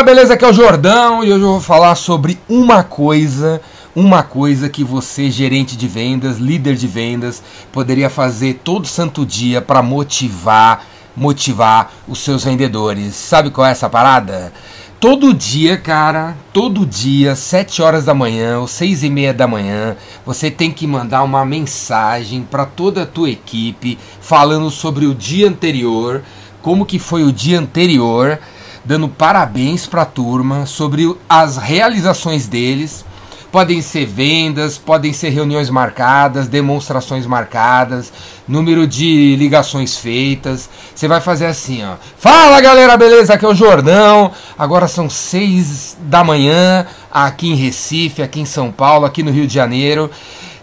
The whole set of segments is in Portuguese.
galera, beleza? Aqui é o Jordão e hoje eu vou falar sobre uma coisa, uma coisa que você, gerente de vendas, líder de vendas, poderia fazer todo santo dia para motivar, motivar os seus vendedores. Sabe qual é essa parada? Todo dia, cara, todo dia, 7 horas da manhã ou 6 e meia da manhã, você tem que mandar uma mensagem para toda a tua equipe falando sobre o dia anterior, como que foi o dia anterior, dando parabéns para a turma sobre as realizações deles. Podem ser vendas, podem ser reuniões marcadas, demonstrações marcadas, número de ligações feitas. Você vai fazer assim, ó. Fala galera, beleza? Aqui é o Jordão. Agora são seis da manhã aqui em Recife, aqui em São Paulo, aqui no Rio de Janeiro.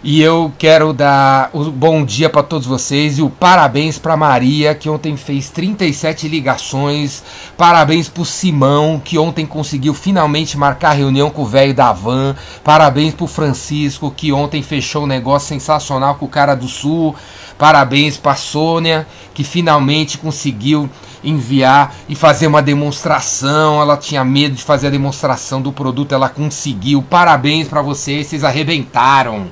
E eu quero dar o bom dia para todos vocês e o parabéns para Maria, que ontem fez 37 ligações. Parabéns para o Simão, que ontem conseguiu finalmente marcar reunião com o velho da van. Parabéns para o Francisco, que ontem fechou um negócio sensacional com o cara do Sul. Parabéns para Sônia, que finalmente conseguiu enviar e fazer uma demonstração. Ela tinha medo de fazer a demonstração do produto, ela conseguiu. Parabéns para vocês, vocês arrebentaram.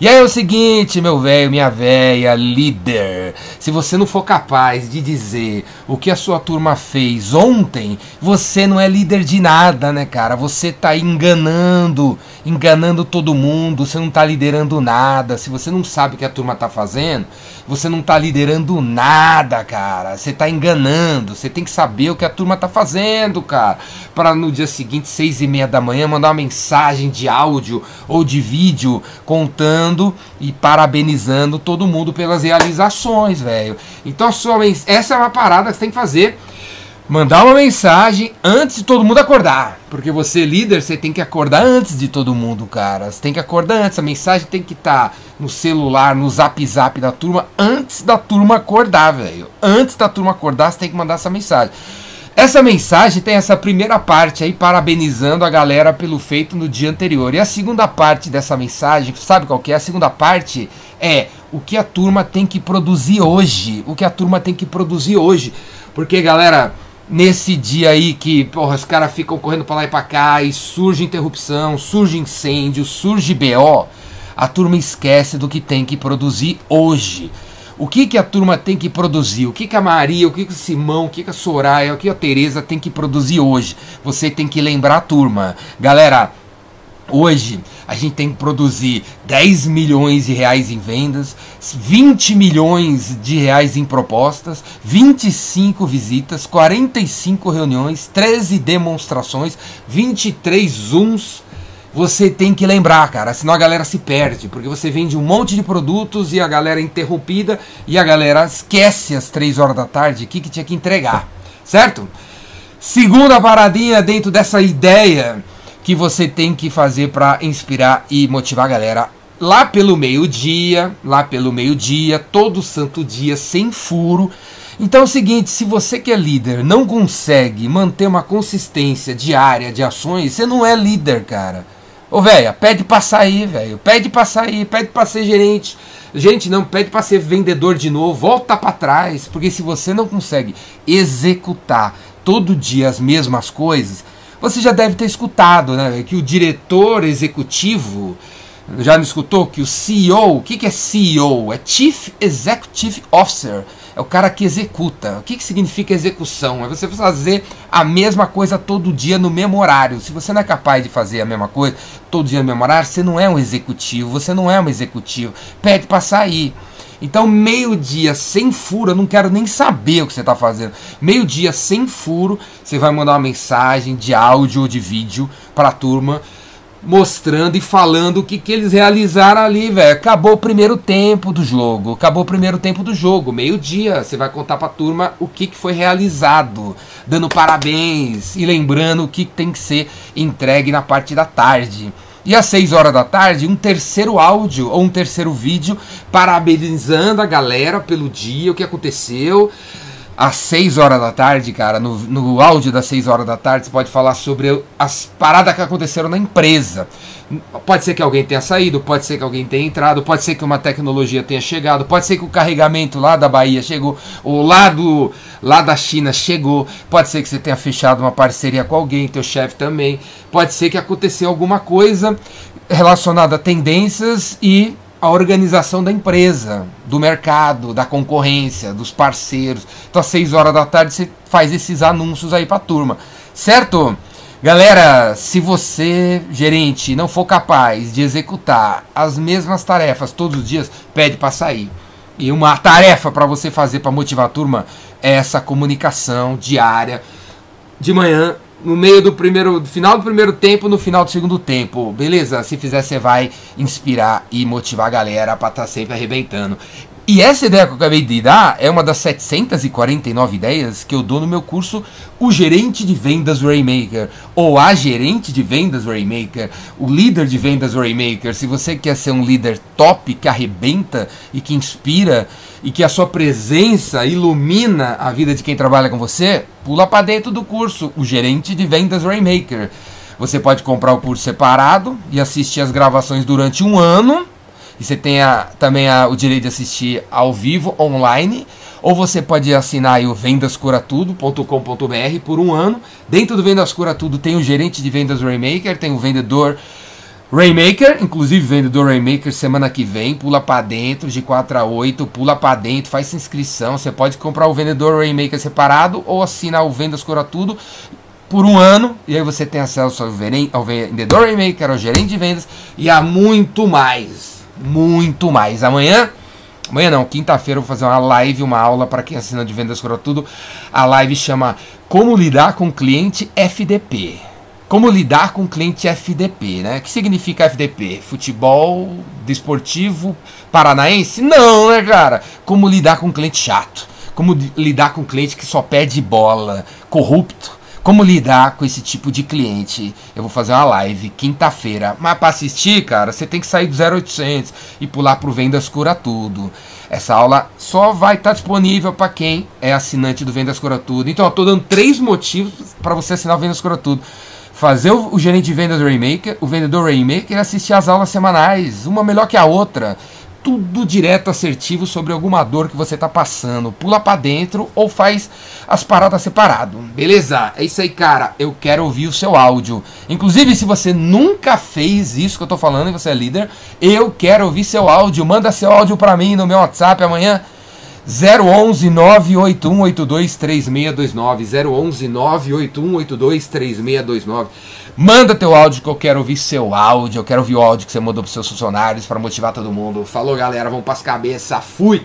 E aí é o seguinte, meu velho, minha velha, líder. Se você não for capaz de dizer o que a sua turma fez ontem, você não é líder de nada, né, cara? Você tá enganando, enganando todo mundo, você não tá liderando nada. Se você não sabe o que a turma tá fazendo, você não tá liderando nada, cara. Você tá enganando. Você tem que saber o que a turma tá fazendo, cara. Para no dia seguinte, seis e meia da manhã, mandar uma mensagem de áudio ou de vídeo contando e parabenizando todo mundo pelas realizações, velho. Então, essa é uma parada que você tem que fazer. Mandar uma mensagem antes de todo mundo acordar. Porque você, líder, você tem que acordar antes de todo mundo, cara. Você tem que acordar antes. A mensagem tem que estar tá no celular, no zap zap da turma, antes da turma acordar, velho. Antes da turma acordar, você tem que mandar essa mensagem. Essa mensagem tem essa primeira parte aí parabenizando a galera pelo feito no dia anterior. E a segunda parte dessa mensagem, sabe qual que é? A segunda parte é o que a turma tem que produzir hoje. O que a turma tem que produzir hoje. Porque, galera, nesse dia aí que porra, os caras ficam correndo para lá e para cá e surge interrupção, surge incêndio, surge BO, a turma esquece do que tem que produzir hoje. O que, que a turma tem que produzir? O que, que a Maria, o que, que o Simão, o que, que a Soraya, o que a Tereza tem que produzir hoje? Você tem que lembrar a turma. Galera, Hoje a gente tem que produzir 10 milhões de reais em vendas, 20 milhões de reais em propostas, 25 visitas, 45 reuniões, 13 demonstrações, 23 zooms você tem que lembrar, cara, senão a galera se perde, porque você vende um monte de produtos e a galera é interrompida e a galera esquece às 3 horas da tarde o que, que tinha que entregar, certo? Segunda paradinha dentro dessa ideia que você tem que fazer para inspirar e motivar a galera lá pelo meio-dia, lá pelo meio-dia, todo santo dia, sem furo. Então é o seguinte, se você que é líder não consegue manter uma consistência diária de ações, você não é líder, cara. Ô, velho, pede pra sair, velho. Pede pra sair, pede pra ser gerente. Gente, não, pede pra ser vendedor de novo. Volta para trás. Porque se você não consegue executar todo dia as mesmas coisas, você já deve ter escutado, né? Que o diretor executivo. Já não escutou que o CEO, o que, que é CEO? É Chief Executive Officer é o cara que executa. O que, que significa execução? É você fazer a mesma coisa todo dia no mesmo horário. Se você não é capaz de fazer a mesma coisa todo dia no mesmo horário, você não é um executivo, você não é um executivo. Pede para sair. Então, meio-dia sem furo, eu não quero nem saber o que você está fazendo. Meio-dia sem furo, você vai mandar uma mensagem de áudio ou de vídeo para a turma mostrando e falando o que, que eles realizaram ali, velho. Acabou o primeiro tempo do jogo. Acabou o primeiro tempo do jogo. Meio-dia. Você vai contar pra turma o que, que foi realizado. Dando parabéns e lembrando o que tem que ser entregue na parte da tarde. E às 6 horas da tarde, um terceiro áudio ou um terceiro vídeo parabenizando a galera pelo dia, o que aconteceu às 6 horas da tarde, cara, no, no áudio das 6 horas da tarde, você pode falar sobre as paradas que aconteceram na empresa. Pode ser que alguém tenha saído, pode ser que alguém tenha entrado, pode ser que uma tecnologia tenha chegado, pode ser que o carregamento lá da Bahia chegou, ou lá, do, lá da China chegou, pode ser que você tenha fechado uma parceria com alguém, teu chefe também, pode ser que aconteceu alguma coisa relacionada a tendências e a organização da empresa, do mercado, da concorrência, dos parceiros. Então, às 6 horas da tarde, você faz esses anúncios aí para a turma, certo? Galera, se você, gerente, não for capaz de executar as mesmas tarefas todos os dias, pede para sair. E uma tarefa para você fazer para motivar a turma é essa comunicação diária de manhã no meio do primeiro, final do primeiro tempo, no final do segundo tempo. Beleza? Se fizer, você vai inspirar e motivar a galera para estar tá sempre arrebentando. E essa ideia que eu acabei de dar é uma das 749 ideias que eu dou no meu curso O Gerente de Vendas Raymaker, ou a Gerente de Vendas Raymaker, o líder de vendas Raymaker. Se você quer ser um líder top, que arrebenta e que inspira e que a sua presença ilumina a vida de quem trabalha com você, pula para dentro do curso O Gerente de Vendas Raymaker. Você pode comprar o curso separado e assistir as gravações durante um ano e você tem a, também a, o direito de assistir ao vivo, online. Ou você pode assinar o vendascuratudo.com.br por um ano. Dentro do Vendas Cura Tudo tem o gerente de vendas Raymaker, tem o vendedor Raymaker, inclusive vendedor Raymaker semana que vem, pula para dentro de 4 a 8, pula para dentro, faz inscrição, você pode comprar o vendedor Raymaker separado ou assinar o Vendas Cura Tudo por um ano, e aí você tem acesso ao vendedor Raymaker, ao gerente de vendas e a muito mais muito mais. Amanhã, amanhã não, quinta-feira eu vou fazer uma live, uma aula para quem assina de vendas cura tudo. A live chama Como lidar com cliente FDP. Como lidar com cliente FDP, né? O que significa FDP? Futebol desportivo paranaense? Não, né, cara? Como lidar com cliente chato? Como lidar com cliente que só pede bola, corrupto? Como lidar com esse tipo de cliente? Eu vou fazer uma live quinta-feira. Mas para assistir, cara, você tem que sair do 0800 e pular pro Vendas Cura Tudo. Essa aula só vai estar tá disponível para quem é assinante do Vendas Cura Tudo. Então, eu tô dando três motivos para você assinar o Vendas Cura Tudo. Fazer o, o gerente de vendas Rainmaker, o vendedor Rainmaker assistir as aulas semanais, uma melhor que a outra tudo direto assertivo sobre alguma dor que você tá passando. Pula para dentro ou faz as paradas separado. Beleza? É isso aí, cara. Eu quero ouvir o seu áudio. Inclusive, se você nunca fez isso que eu tô falando e você é líder, eu quero ouvir seu áudio. Manda seu áudio para mim no meu WhatsApp amanhã. 011 98182 3629 011 98182 3629 Manda teu áudio que eu quero ouvir seu áudio. Eu quero ouvir o áudio que você mandou pros seus funcionários para motivar todo mundo. Falou, galera. Vamos pras cabeças. Fui!